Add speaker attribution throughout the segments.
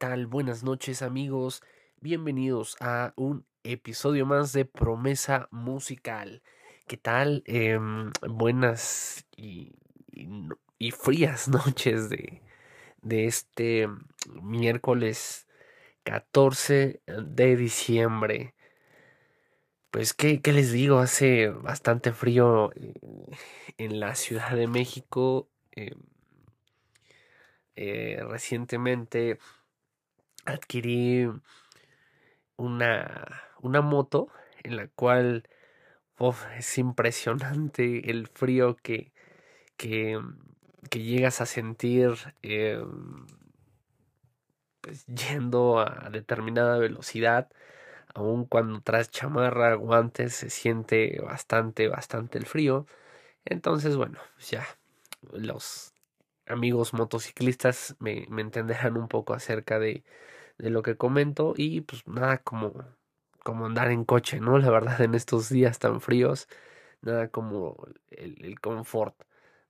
Speaker 1: tal? Buenas noches amigos, bienvenidos a un episodio más de Promesa Musical. ¿Qué tal? Em, buenas y, frías noches de, de este miércoles 14 de diciembre. Pues, ¿qué, ¿qué, les digo? Hace bastante frío eh, en la Ciudad de México. Em, eh, recientemente adquirí una, una moto en la cual es impresionante el frío que, que, llegas a sentir eh, pues, yendo a determinada velocidad. Aun cuando tras chamarra, guantes, se siente bastante, bastante el frío. Entonces, bueno, ya los amigos motociclistas me, me entenderán un poco acerca de, de, lo que comento y pues nada como, como andar en coche, ¿no? La verdad en estos días tan fríos, nada como el, el confort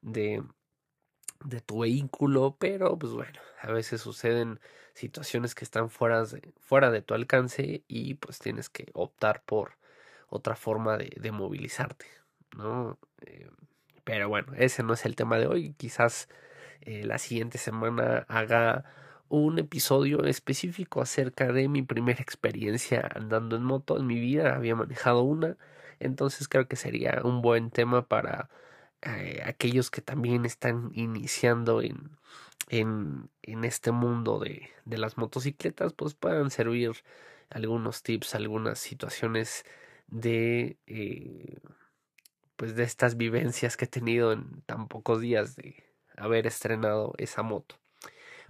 Speaker 1: de, de tu vehículo, pero pues bueno, a veces suceden situaciones que están fuera de, fuera de tu alcance y pues tienes que optar por otra forma de, de movilizarte, ¿no? Eh, pero bueno, ese no es el tema de hoy, quizás eh, la siguiente semana haga un episodio específico acerca de mi primera experiencia andando en moto en mi vida. Había manejado una, entonces creo que sería un buen tema para eh, aquellos que también están iniciando en, en, en este mundo de, de, las motocicletas, pues puedan servir algunos tips, algunas situaciones de eh, pues de estas vivencias que he tenido en tan pocos días de, haber estrenado esa moto.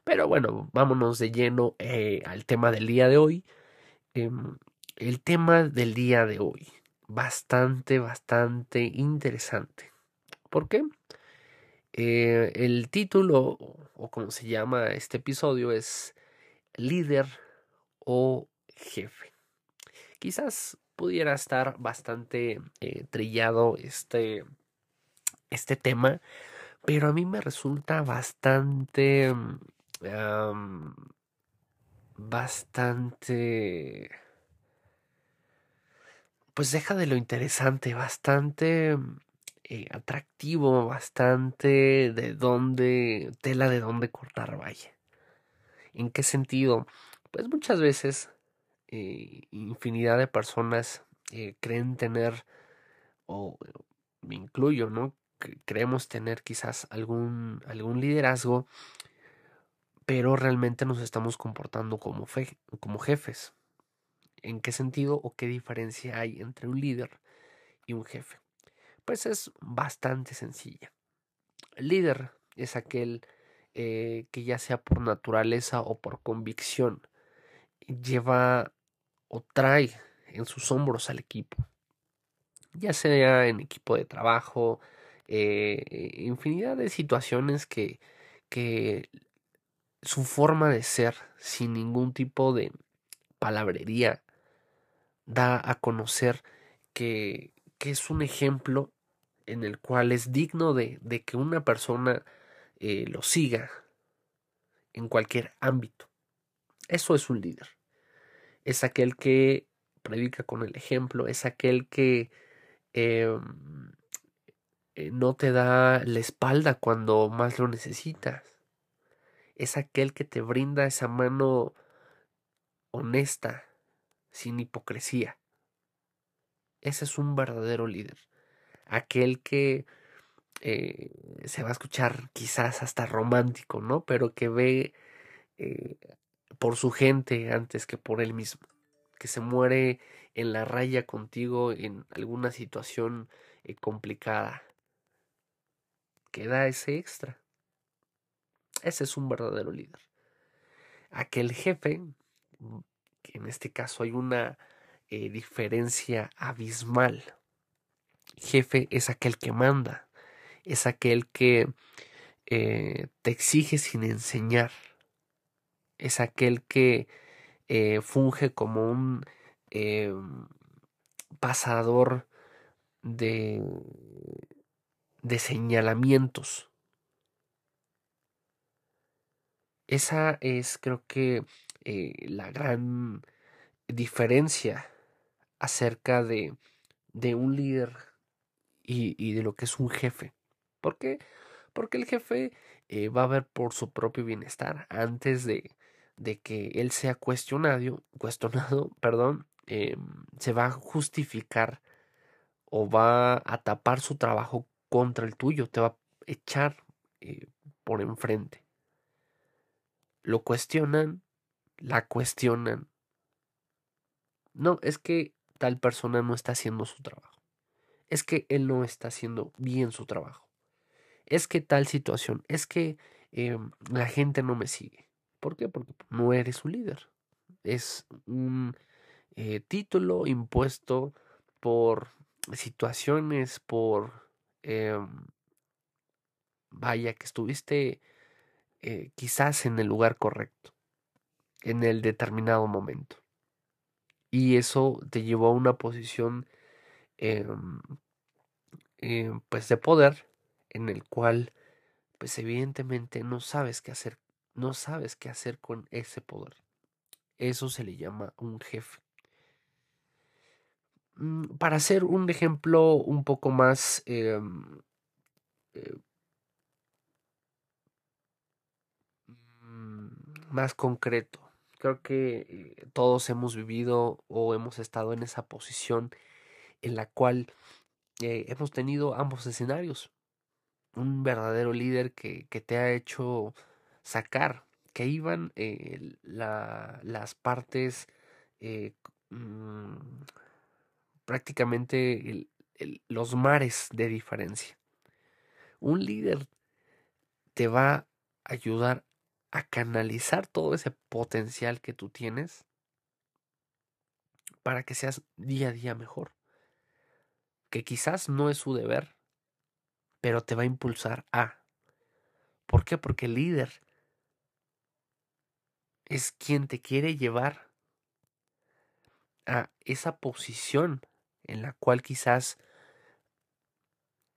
Speaker 1: Pero bueno, vámonos de lleno eh, al tema del día de hoy. Em, el tema del día de hoy, bastante, bastante interesante. ¿Por qué? Eh, el título, o como se llama este episodio, es líder o jefe. Quizás pudiera estar bastante eh, trillado este, este tema, pero a mí me resulta bastante... bastante... Pues deja de lo interesante, bastante eh, atractivo, bastante de dónde, tela de dónde cortar, vaya. ¿En qué sentido? Pues muchas veces eh, infinidad de personas eh, creen tener, o me incluyo, ¿no? creemos tener quizás algún, algún liderazgo, pero realmente nos estamos comportando como, fe, como jefes. ¿En qué sentido o qué diferencia hay entre un líder y un jefe? Pues es bastante sencilla. El líder es aquel eh, que ya sea por naturaleza o por convicción lleva o trae en sus hombros al equipo, ya sea en equipo de trabajo, eh, infinidad de situaciones que, que su forma de ser, sin ningún tipo de palabrería, da a conocer que, que es un ejemplo en el cual es digno de, de que una persona eh, lo siga en cualquier ámbito. Eso es un líder. Es aquel que predica con el ejemplo, es aquel que eh, eh, no te da la espalda cuando más lo necesitas. Es aquel que te brinda esa mano honesta, sin hipocresía. Ese es un verdadero líder. Aquel que eh, se va a escuchar quizás hasta romántico, ¿no? Pero que ve eh, por su gente antes que por él mismo. Que se muere en la raya contigo en alguna situación complicada que da ese extra. Ese es un verdadero líder. Aquel jefe, que en este caso hay una eh, diferencia abismal. Jefe es aquel que manda, es aquel que eh, te exige sin enseñar, es aquel que eh, funge como un pasador de de señalamientos. Esa es, creo que, eh, la gran diferencia acerca de, de un líder y, y, de lo que es un jefe. ¿Por qué? Porque el jefe eh, va a ver por su propio bienestar antes de, de que él sea cuestionado, cuestionado, perdón, eh, se va a justificar o va a tapar su trabajo contra el tuyo, te va a echar por enfrente. Lo cuestionan, la cuestionan. No, es que tal persona no está haciendo su trabajo. Es que él no está haciendo bien su trabajo. Es que tal situación, es que em, la gente no me sigue. ¿Por qué? Porque no eres un líder. Es un eh, título impuesto por situaciones, por... Em, vaya, que estuviste eh, quizás en el lugar correcto, en el determinado momento. Y eso te llevó a una posición em, em, pues de poder en el cual pues evidentemente no sabes qué hacer, no sabes qué hacer con ese poder. Eso se le llama un jefe. Mm, para hacer un ejemplo un poco más em, eh, más concreto. Creo que eh, todos hemos vivido o hemos estado en esa posición en la cual eh, hemos tenido ambos escenarios. Un verdadero líder que, que te ha hecho sacar, que iban las partes mm, prácticamente los mares de diferencia. Un líder te va a ayudar a canalizar todo ese potencial que tú tienes para que seas día a día mejor. Que quizás no es su deber, pero te va a impulsar a. ¿Por qué? Porque el líder es quien te quiere llevar a esa posición en la cual quizás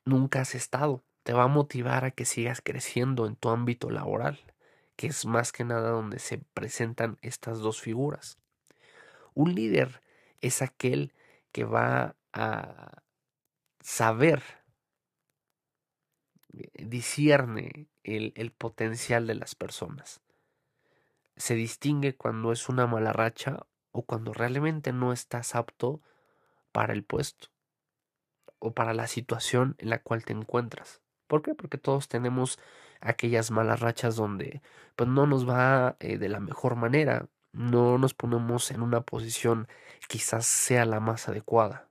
Speaker 1: nunca has estado. Te va a motivar a que sigas creciendo en tu ámbito laboral, que es más que nada donde se presentan estas dos figuras. Un líder es aquel que va a saber, eh, discierne el, el potencial de las personas. Se distingue cuando es una mala racha o cuando realmente no estás apto para el puesto o para la situación en la cual te encuentras. ¿Por qué? Porque todos tenemos aquellas malas rachas donde pues no nos va eh, de la mejor manera, no nos ponemos en una posición quizás sea la más adecuada.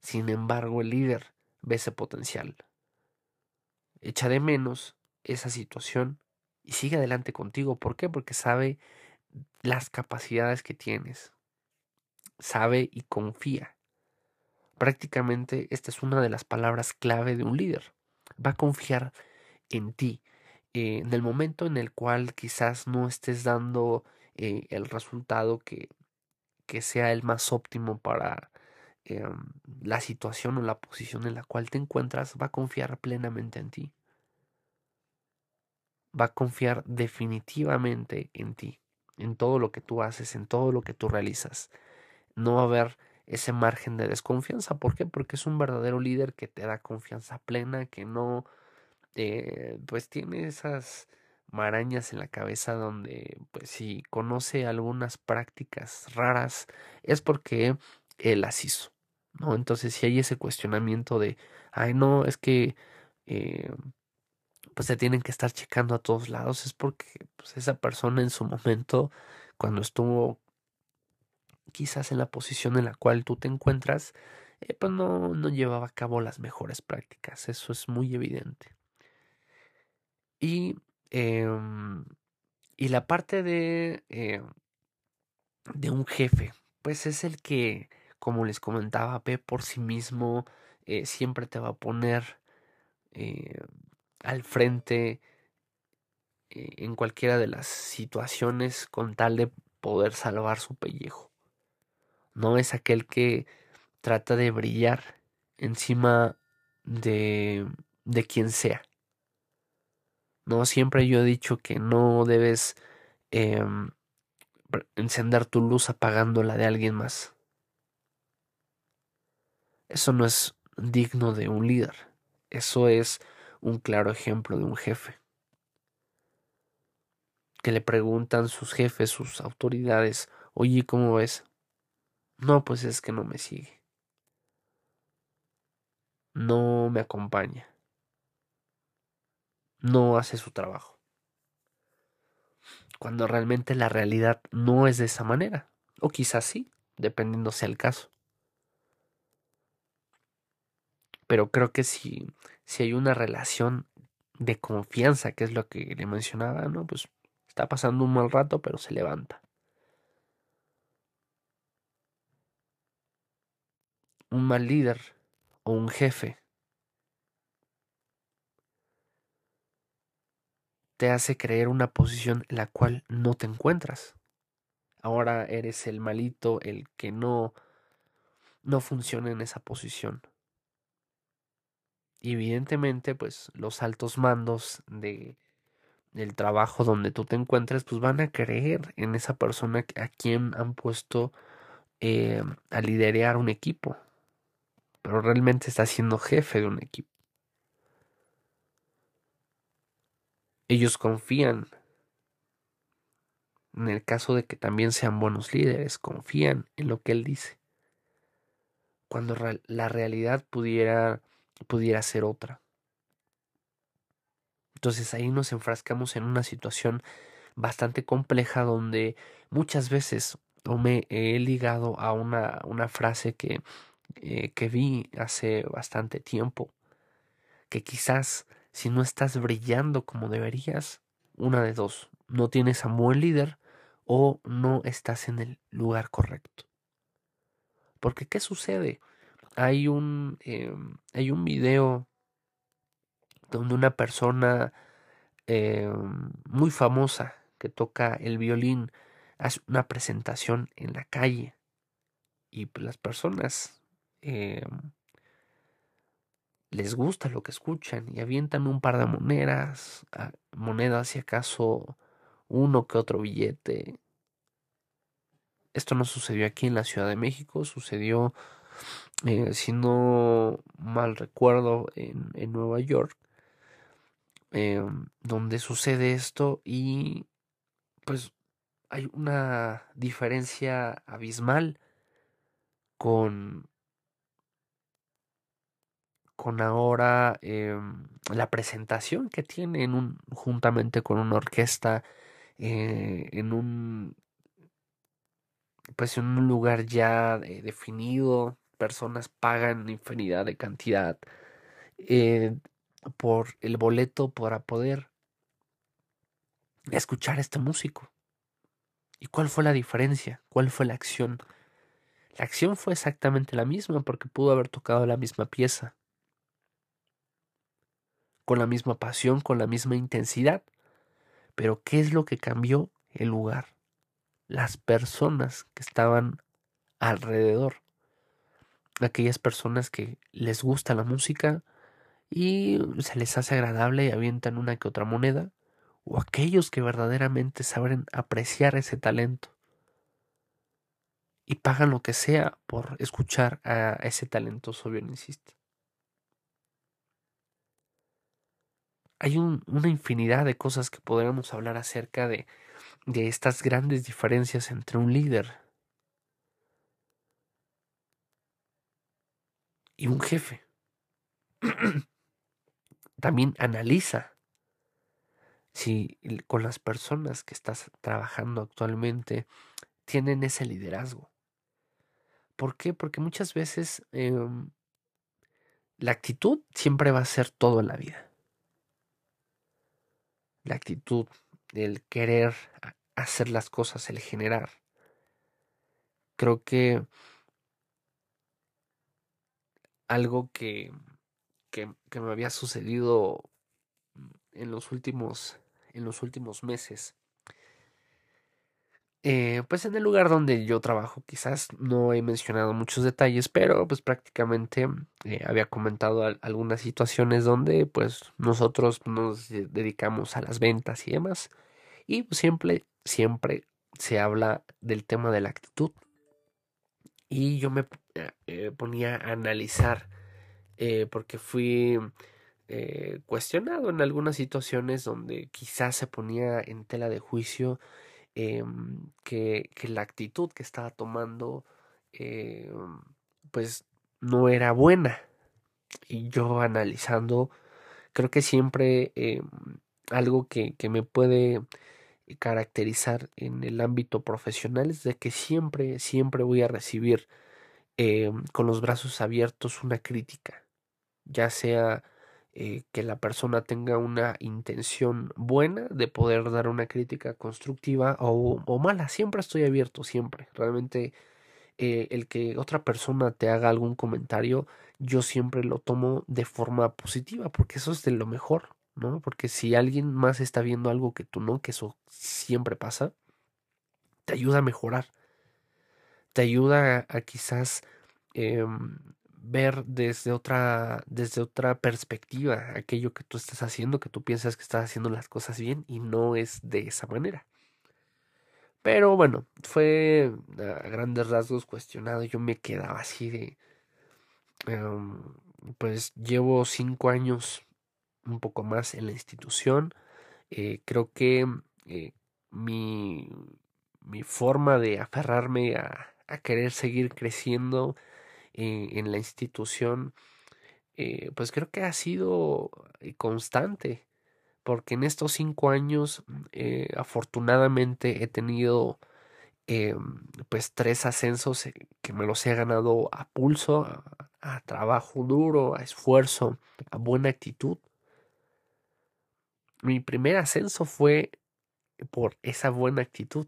Speaker 1: Sin embargo, el líder ve ese potencial. Echa de menos esa situación y sigue adelante contigo. ¿Por qué? Porque sabe las capacidades que tienes. Sabe y confía Prácticamente esta es una de las palabras clave de un líder. Va a confiar en ti. Eh, en el momento en el cual quizás no estés dando eh, el resultado que, que, sea el más óptimo para em, la situación o la posición en la cual te encuentras, va a confiar plenamente en ti. Va a confiar definitivamente en ti, en todo lo que tú haces, en todo lo que tú realizas. No va a haber ese margen de desconfianza. ¿Por qué? Porque es un verdadero líder que te da confianza plena, que no, eh, pues tiene esas marañas en la cabeza donde, pues si conoce algunas prácticas raras, es porque él las hizo, ¿no? Entonces si hay ese cuestionamiento de, ay no, es que... Eh, pues se tienen que estar checando a todos lados, es porque pues, esa persona en su momento, cuando estuvo quizás en la posición en la cual tú te encuentras, eh, pues no, no llevaba a cabo las mejores prácticas. Eso es muy evidente. Y, em, y la parte de, eh, de un jefe, pues es el que, como les comentaba, ve por sí mismo, eh, siempre te va a poner al frente en cualquiera de las situaciones con tal de poder salvar su pellejo no es aquel que trata de brillar encima de, de quien sea. No, siempre yo he dicho que no debes em, encender tu luz apagando la de alguien más. Eso no es digno de un líder. Eso es un claro ejemplo de un jefe. Que le preguntan sus jefes, sus autoridades, oye, ¿cómo ves? No, pues es que no me sigue. No me acompaña. No hace su trabajo. Cuando realmente la realidad no es de esa manera. O quizás sí, dependiendo sea el caso. Pero creo que si, si hay una relación de confianza, que es lo que le mencionaba, ¿no? Pues está pasando un mal rato, pero se levanta. Un mal líder o un jefe te hace creer una posición en la cual no te encuentras. Ahora eres el malito, el que no no funciona en esa posición evidentemente, pues los altos mandos de del trabajo donde tú te encuentres, pues van a creer en esa persona a quien han puesto eh, a liderar un equipo. Pero realmente está siendo jefe de un equipo. Ellos confían. En el caso de que también sean buenos líderes, confían en lo que él dice. Cuando la realidad pudiera pudiera ser otra. Entonces ahí nos enfrascamos en una situación bastante compleja donde muchas veces me he ligado a una, una frase que, eh, que vi hace bastante tiempo, que quizás si no estás brillando como deberías, una de dos, no tienes a un buen líder o no estás en el lugar correcto. Porque ¿qué sucede? hay un, eh, hay un video donde una persona eh, muy famosa que toca el violín hace una presentación en la calle y las personas eh, les gusta lo que escuchan y avientan un par de monedas, ah, monedas si acaso uno que otro billete. Esto no sucedió aquí en la Ciudad de México, sucedió eh, si no mal recuerdo, en, Nueva York, eh, donde sucede esto y pues hay una diferencia abismal con con ahora eh, la presentación que tiene en un, juntamente con una orquesta en un pues en un lugar ya definido personas pagan infinidad de cantidad eh, por el boleto para poder escuchar a este músico. ¿Y cuál fue la diferencia? ¿Cuál fue la acción? La acción fue exactamente la misma porque pudo haber tocado la misma pieza, con la misma pasión, con la misma intensidad. Pero ¿qué es lo que cambió el lugar? Las personas que estaban alrededor aquellas personas que les gusta la música y se les hace agradable y avientan una que otra moneda, o aquellos que verdaderamente saben apreciar ese talento y pagan lo que sea por escuchar a ese talentoso violincista. Hay una infinidad de cosas que podríamos hablar acerca de, estas grandes diferencias entre un líder y un jefe. También analiza si con las personas que estás trabajando actualmente tienen ese liderazgo. ¿Por qué? Porque muchas veces em, la actitud siempre va a ser todo en la vida. La actitud, el querer hacer las cosas, el generar. Creo que algo que, que, me había sucedido en los últimos, en los últimos meses. Eh, pues en el lugar donde yo trabajo, quizás no he mencionado muchos detalles, pero pues prácticamente eh, había comentado algunas situaciones donde pues nosotros nos dedicamos a las ventas y demás. Y pues, siempre, siempre se habla del tema de la actitud. Y yo me eh, ponía a analizar, eh, porque fui eh, cuestionado en algunas situaciones donde quizás se ponía en tela de juicio em, que, que, la actitud que estaba tomando pues no era buena. Y yo analizando, creo que siempre em, algo que, que me puede caracterizar en el ámbito profesional es de que siempre, siempre voy a recibir con los brazos abiertos una crítica, ya sea eh, que la persona tenga una intención buena de poder dar una crítica constructiva o, o mala, siempre estoy abierto, siempre, realmente eh, el que otra persona te haga algún comentario, yo siempre lo tomo de forma positiva, porque eso es de lo mejor, ¿no? Porque si alguien más está viendo algo que tú no, que eso siempre pasa, te ayuda a mejorar. Te ayuda a, quizás em, ver desde otra, desde otra perspectiva aquello que tú estás haciendo, que tú piensas que estás haciendo las cosas bien y no es de esa manera. Pero bueno, fue a grandes rasgos cuestionado. Yo me quedaba así de. Em, pues llevo cinco años un poco más en la institución. Eh, creo que eh, mi, mi, forma de aferrarme a, querer seguir creciendo eh, en la institución, pues creo que ha sido constante, porque en estos cinco años afortunadamente he tenido pues tres ascensos que me los he ganado a pulso, a trabajo duro, a esfuerzo, a buena actitud mi primer ascenso fue por esa buena actitud.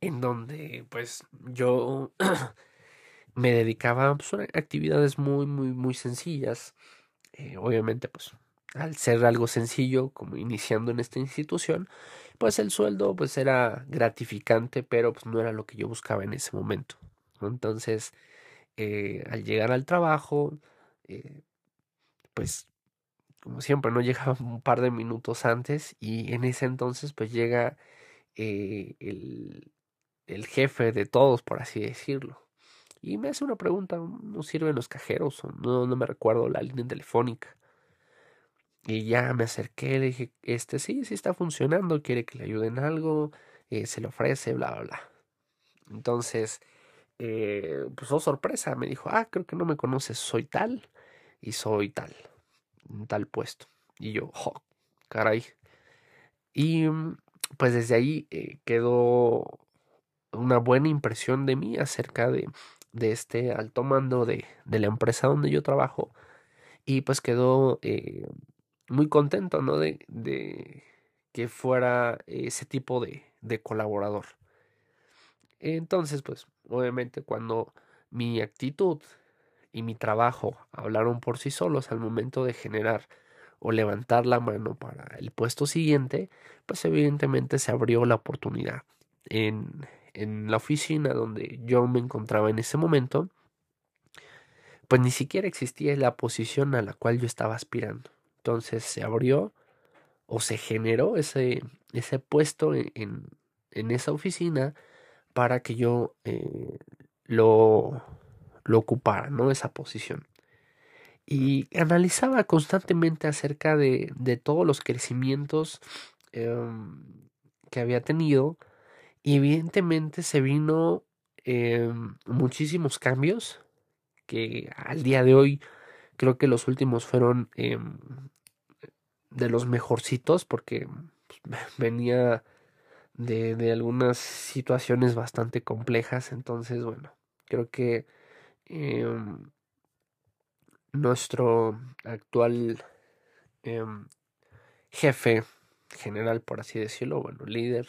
Speaker 1: En donde pues yo me dedicaba pues, a actividades muy, muy, muy sencillas. Eh, obviamente pues al ser algo sencillo como iniciando en esta institución pues el sueldo pues era gratificante pero pues no era lo que yo buscaba en ese momento entonces eh, al llegar al trabajo eh, pues como siempre, no llegaba un par de minutos antes y en ese entonces pues llega el, el, jefe de todos, por así decirlo. Y me hace una pregunta, ¿no sirven los cajeros? no, no me recuerdo la línea telefónica. Y ya me acerqué, le dije, este sí, sí está funcionando, quiere que le ayuden algo, eh, se le ofrece, bla, bla, bla. Entonces, eh, pues oh sorpresa, me dijo, ah, creo que no me conoces, soy tal y soy tal tal puesto. Y yo, oh, caray. Y mm, pues desde ahí eh, quedó una buena impresión de mí acerca de, de este alto mando de, de, la empresa donde yo trabajo. Y pues quedó eh, muy contento, ¿no? De, de, que fuera ese tipo de, de colaborador. Entonces, pues, obviamente cuando mi actitud y mi trabajo hablaron por sí solos al momento de generar o levantar la mano para el puesto siguiente, pues evidentemente se abrió la oportunidad. En, en la oficina donde yo me encontraba en ese momento, pues ni siquiera existía la posición a la cual yo estaba aspirando. Entonces se abrió o se generó ese, ese puesto en, en, esa oficina para que yo eh, lo, lo ocupara, ¿no? Esa posición. Y analizaba constantemente acerca de, de todos los crecimientos em, que había tenido. Y evidentemente se vino em, muchísimos cambios que al día de hoy creo que los últimos fueron em, de los mejorcitos porque pues, venía de, de algunas situaciones bastante complejas. Entonces, bueno, creo que Em, nuestro actual jefe general, por así decirlo, bueno, líder,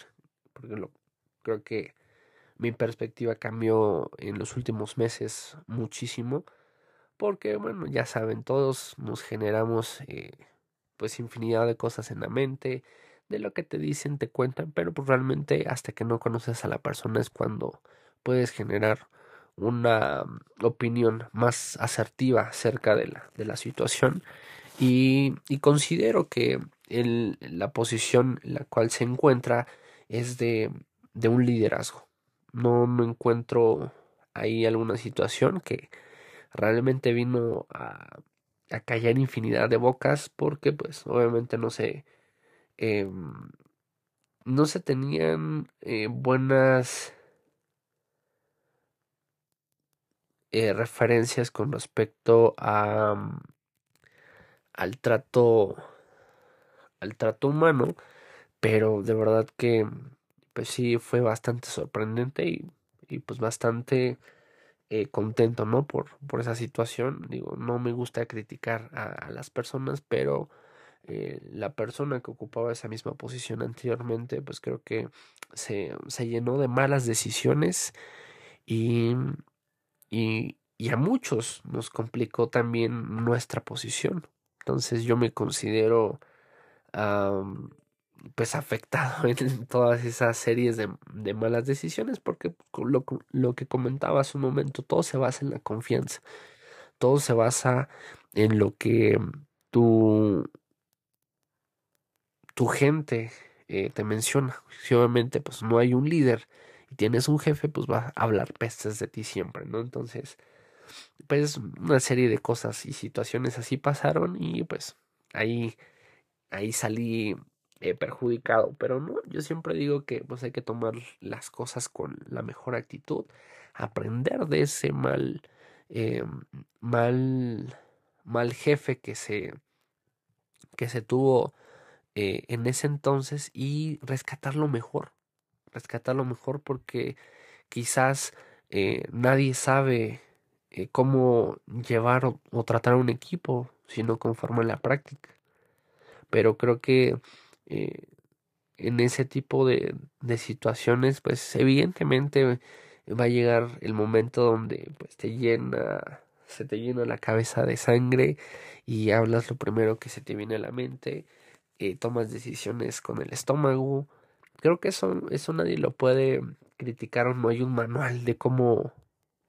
Speaker 1: porque lo, creo que mi perspectiva cambió en los últimos meses muchísimo, porque, bueno, ya saben, todos nos generamos eh, pues infinidad de cosas en la mente, de lo que te dicen, te cuentan, pero pues realmente hasta que no conoces a la persona es cuando puedes generar una opinión más asertiva acerca de la, de la situación. Y, y, considero que el, la posición en la cual se encuentra es de, de un liderazgo. No, no encuentro ahí alguna situación que realmente vino a, callar infinidad de bocas porque pues obviamente no se em, no se tenían eh, buenas eh, referencias con respecto a mm, al trato al trato humano pero de verdad que pues sí fue bastante sorprendente y, y pues bastante eh, contento, ¿no? Por, por esa situación. Digo, no me gusta criticar a, las personas, pero eh, la persona que ocupaba esa misma posición anteriormente, pues creo que se, se llenó de malas decisiones y, y, y, a muchos nos complicó también nuestra posición. Entonces yo me considero pues afectado en todas esas series de, de malas decisiones porque lo, lo, que comentaba hace un momento, todo se basa en la confianza, todo se basa en lo que tu, tu gente eh, te menciona. Si obviamente pues no hay un líder y tienes un jefe, pues va a hablar pestes de ti siempre, ¿no? Entonces, pues una serie de cosas y situaciones así pasaron y pues ahí, ahí salí eh, perjudicado. Pero no, yo siempre digo que pues hay que tomar las cosas con la mejor actitud, aprender de ese mal, eh, mal, mal jefe que se, que se tuvo eh, en ese entonces y rescatarlo mejor, rescatarlo mejor porque quizás nadie sabe cómo llevar o, tratar a un equipo si no conforma la práctica. Pero creo que eh, en ese tipo de, de situaciones, pues evidentemente va a llegar el momento donde pues te llena, se te llena la cabeza de sangre y hablas lo primero que se te viene a la mente, eh, tomas decisiones con el estómago. Creo que eso, eso nadie lo puede criticar no hay un manual de cómo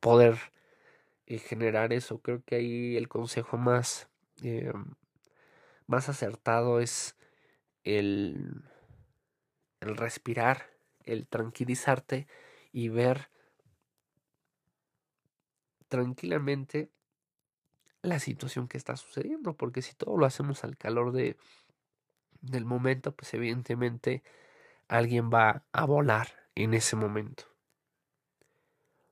Speaker 1: poder eh, generar eso. Creo que ahí el consejo más, más acertado es el, el respirar, el tranquilizarte y ver tranquilamente la situación que está sucediendo, porque si todo lo hacemos al calor de del momento, pues evidentemente alguien va a volar en ese momento.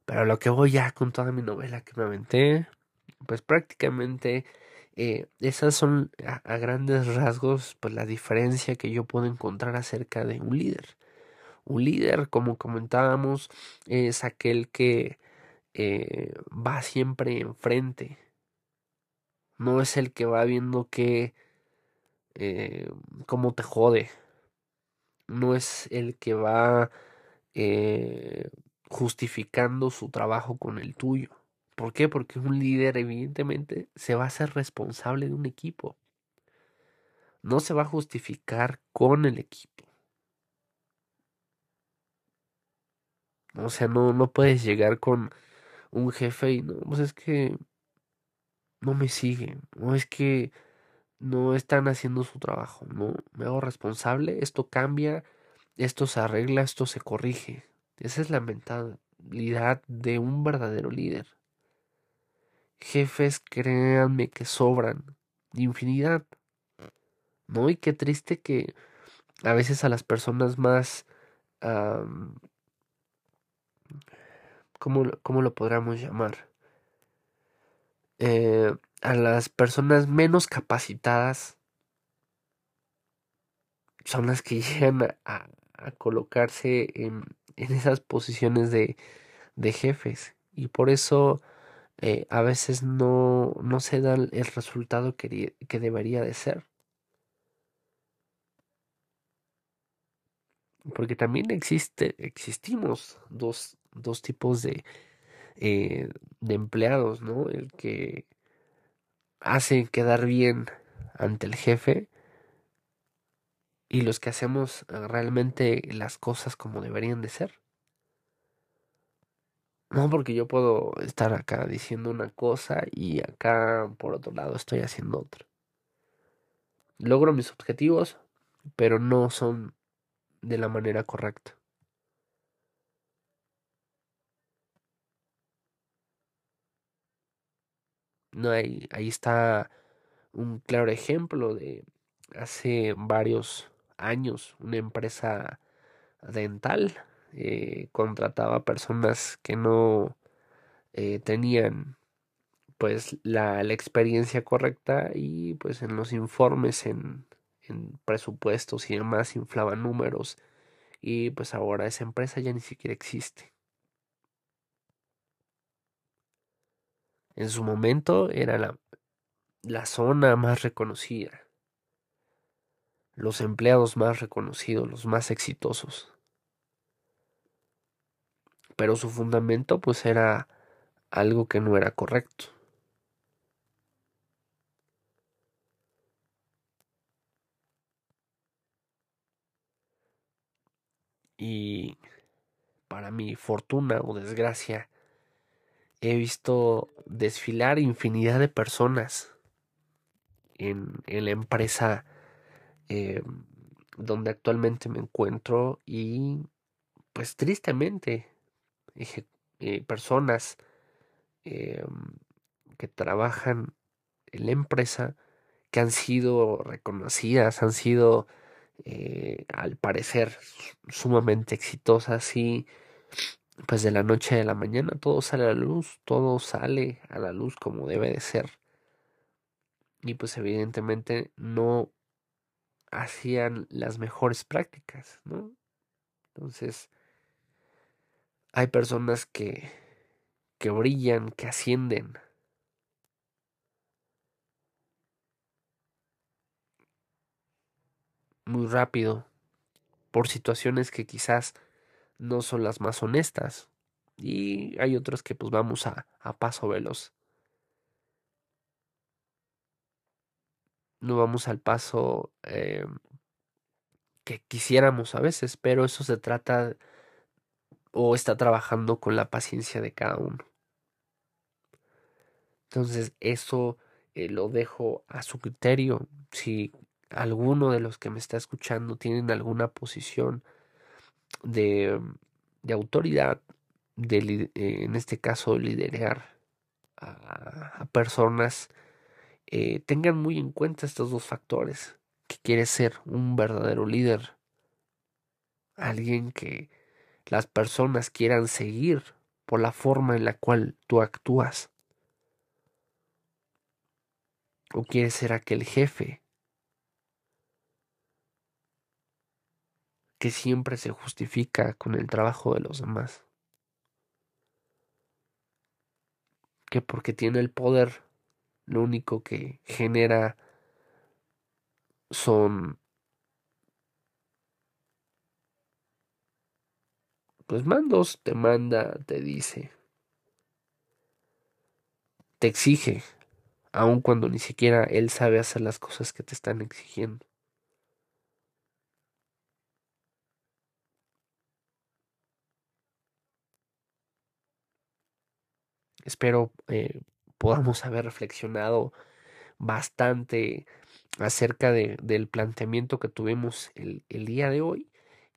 Speaker 1: Pero lo que voy ya con toda mi novela que me aventé, pues prácticamente eh, esas son a, grandes rasgos pues la diferencia que yo puedo encontrar acerca de un líder. Un líder, como comentábamos, es aquel que eh, va siempre enfrente. No es el que va viendo que eh, cómo te jode. No es el que va justificando su trabajo con el tuyo. ¿Por qué? Porque un líder evidentemente se va a hacer responsable de un equipo. No se va a justificar con el equipo. O sea, no, no puedes llegar con un jefe y no, pues es que no me siguen, no es que no están haciendo su trabajo, no, me hago responsable, esto cambia, esto se arregla, esto se corrige. Esa es la mentalidad de un verdadero líder. Jefes, créanme que sobran. Infinidad. ¿No? Y qué triste que a veces a las personas más... ¿cómo, ¿Cómo lo podríamos llamar? Eh, a las personas menos capacitadas son las que llegan a, a colocarse en, en, esas posiciones de, de jefes. Y por eso eh, a veces no, no se da el resultado que, que debería de ser. Porque también existe, existimos dos, dos tipos de, eh, de empleados, ¿no? El que hace quedar bien ante el jefe y los que hacemos realmente las cosas como deberían de ser. No, porque yo puedo estar acá diciendo una cosa y acá por otro lado estoy haciendo otra. Logro mis objetivos, pero no son de la manera correcta. No hay, ahí está un claro ejemplo de hace varios años una empresa dental eh, contrataba personas que no eh, tenían pues la, la, experiencia correcta y pues en los informes en, en presupuestos y demás inflaban números y pues ahora esa empresa ya ni siquiera existe. En su momento era la, la zona más reconocida, los empleados más reconocidos, los más exitosos. Pero su fundamento pues era algo que no era correcto. Y para mi fortuna o desgracia, he visto desfilar infinidad de personas en, en la empresa eh, donde actualmente me encuentro y pues tristemente eh, personas eh, que trabajan en la empresa que han sido reconocidas, han sido eh, al parecer sumamente exitosas y pues de la noche a la mañana todo sale a la luz, todo sale a la luz como debe de ser. Y pues evidentemente no hacían las mejores prácticas. Entonces, hay personas que, que brillan, que ascienden. Muy rápido, por situaciones que quizás no son las más honestas. Y hay otras que pues vamos a, a paso veloz. No vamos al paso eh, que quisiéramos a veces, pero eso se trata o está trabajando con la paciencia de cada uno. Entonces eso eh, lo dejo a su criterio. Si alguno de los que me está escuchando tienen alguna posición de, autoridad, de, eh, en este caso liderar a, personas, eh, tengan muy en cuenta estos dos factores. Que quiere ser un verdadero líder. Alguien que las personas quieran seguir por la forma en la cual tú actúas. ¿O quieres ser aquel jefe que siempre se justifica con el trabajo de los demás? Que porque tiene el poder, lo único que genera son Pues mandos te manda, te dice, te exige, aun cuando ni siquiera él sabe hacer las cosas que te están exigiendo. Espero eh, podamos haber reflexionado bastante acerca de, del planteamiento que tuvimos el día de hoy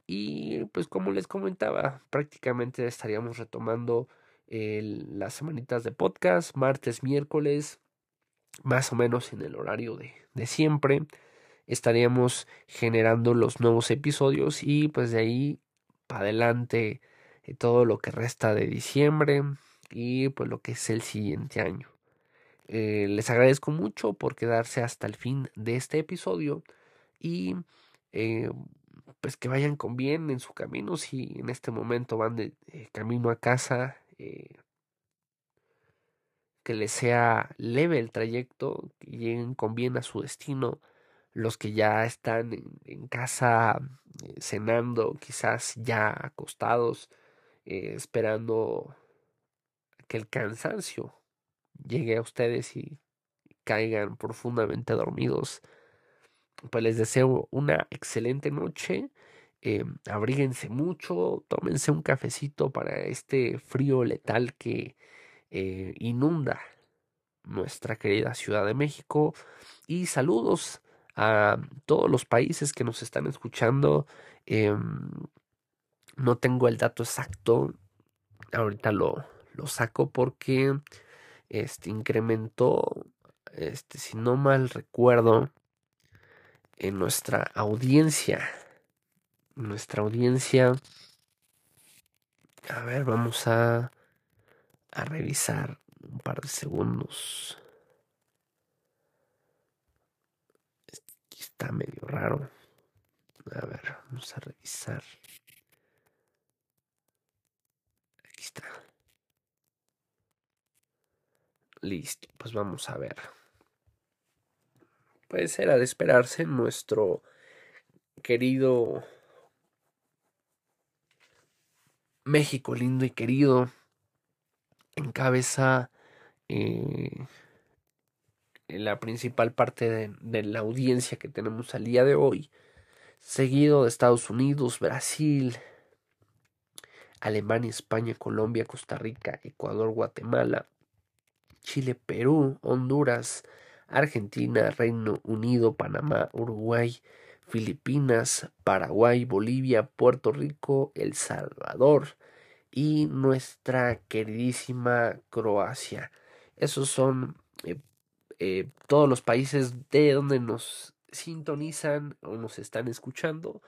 Speaker 1: y pues como les comentaba, prácticamente estaríamos retomando las semanitas de podcast, martes, miércoles, más o menos en el horario de, de siempre. Estaríamos generando los nuevos episodios y pues de ahí para adelante eh, todo lo que resta de diciembre y pues lo que es el siguiente año. Eh, les agradezco mucho por quedarse hasta el fin de este episodio y eh, pues que vayan con bien en su camino, si en este momento van de eh, camino a casa, eh, que les sea leve el trayecto, que lleguen con bien a su destino, los que ya están en, casa eh, cenando, quizás ya acostados, esperando que el cansancio llegue a ustedes y caigan profundamente dormidos pues les deseo una excelente noche. Eh, abríguense mucho, tómense un cafecito para este frío letal que eh, inunda nuestra querida Ciudad de México. Y saludos a todos los países que nos están escuchando. Em, no tengo el dato exacto. Ahorita lo, lo saco porque este incrementó, este, si no mal recuerdo, en nuestra audiencia. Nuestra audiencia. A ver, vamos a, a revisar un par de segundos. Aquí está medio raro. A ver, vamos a revisar. Aquí está. Listo, pues vamos a ver. Pues era de esperarse nuestro querido México lindo y querido encabeza eh, la principal parte de, la audiencia que tenemos al día de hoy, seguido de Estados Unidos, Brasil, Alemania, España, Colombia, Costa Rica, Ecuador, Guatemala, Chile, Perú, Honduras, Argentina, Reino Unido, Panamá, Uruguay, Filipinas, Paraguay, Bolivia, Puerto Rico, El Salvador y nuestra queridísima Croacia. Esos son eh, eh, todos los países de donde nos sintonizan o nos están escuchando.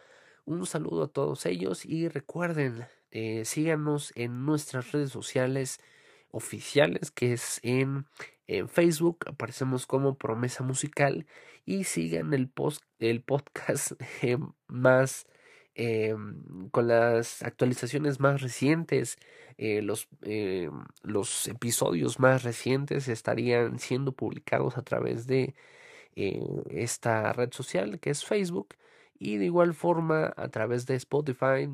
Speaker 1: Un saludo a todos ellos y recuerden, eh, síganos en nuestras redes sociales oficiales, que es en, en Facebook, aparecemos como Promesa Musical y sigan el, post, el podcast eh, más eh, con las actualizaciones más recientes, eh, los, los episodios más recientes estarían siendo publicados a través de esta red social que es Facebook. Y de igual forma, a través de Spotify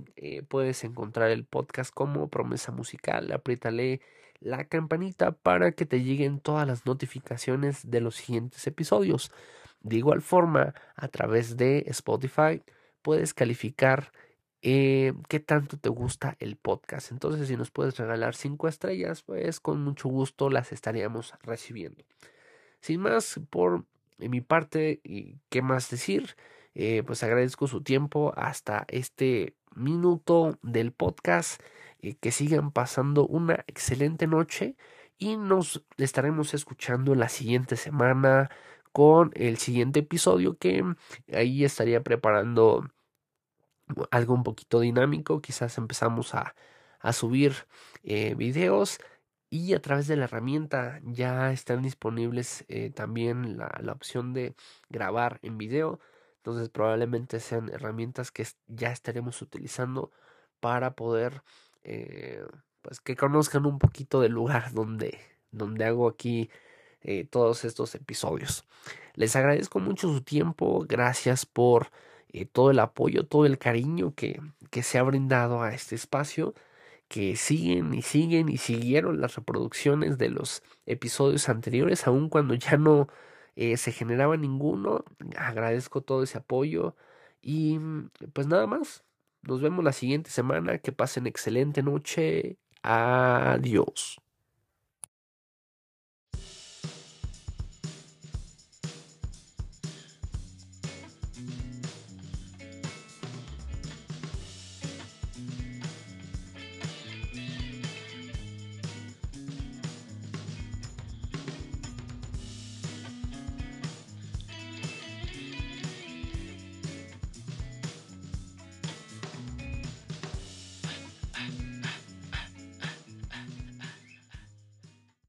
Speaker 1: puedes encontrar el podcast como Promesa Musical. Apriétale la campanita para que te lleguen todas las notificaciones de los siguientes episodios. De igual forma, a través de Spotify puedes calificar eh, qué tanto te gusta el podcast. Entonces, si nos puedes regalar cinco estrellas, pues con mucho gusto las estaríamos recibiendo. Sin más, por mi parte, qué más decir, eh, pues agradezco su tiempo hasta este minuto del podcast que sigan pasando una excelente noche y nos estaremos escuchando la siguiente semana con el siguiente episodio que ahí estaría preparando algo un poquito dinámico. Quizás empezamos a, a subir eh, videos y a través de la herramienta ya están disponibles eh, también la, la, opción de grabar en video. Entonces probablemente sean herramientas que ya estaremos utilizando para poder eh, pues que conozcan un poquito del lugar donde, donde hago aquí eh, todos estos episodios. Les agradezco mucho su tiempo, gracias por eh, todo el apoyo, todo el cariño que, que se ha brindado a este espacio, que siguen y siguen y siguieron las reproducciones de los episodios anteriores, aun cuando ya no se generaba ninguno. Agradezco todo ese apoyo y pues nada más. Nos vemos la siguiente semana. Que pasen excelente noche. Adiós.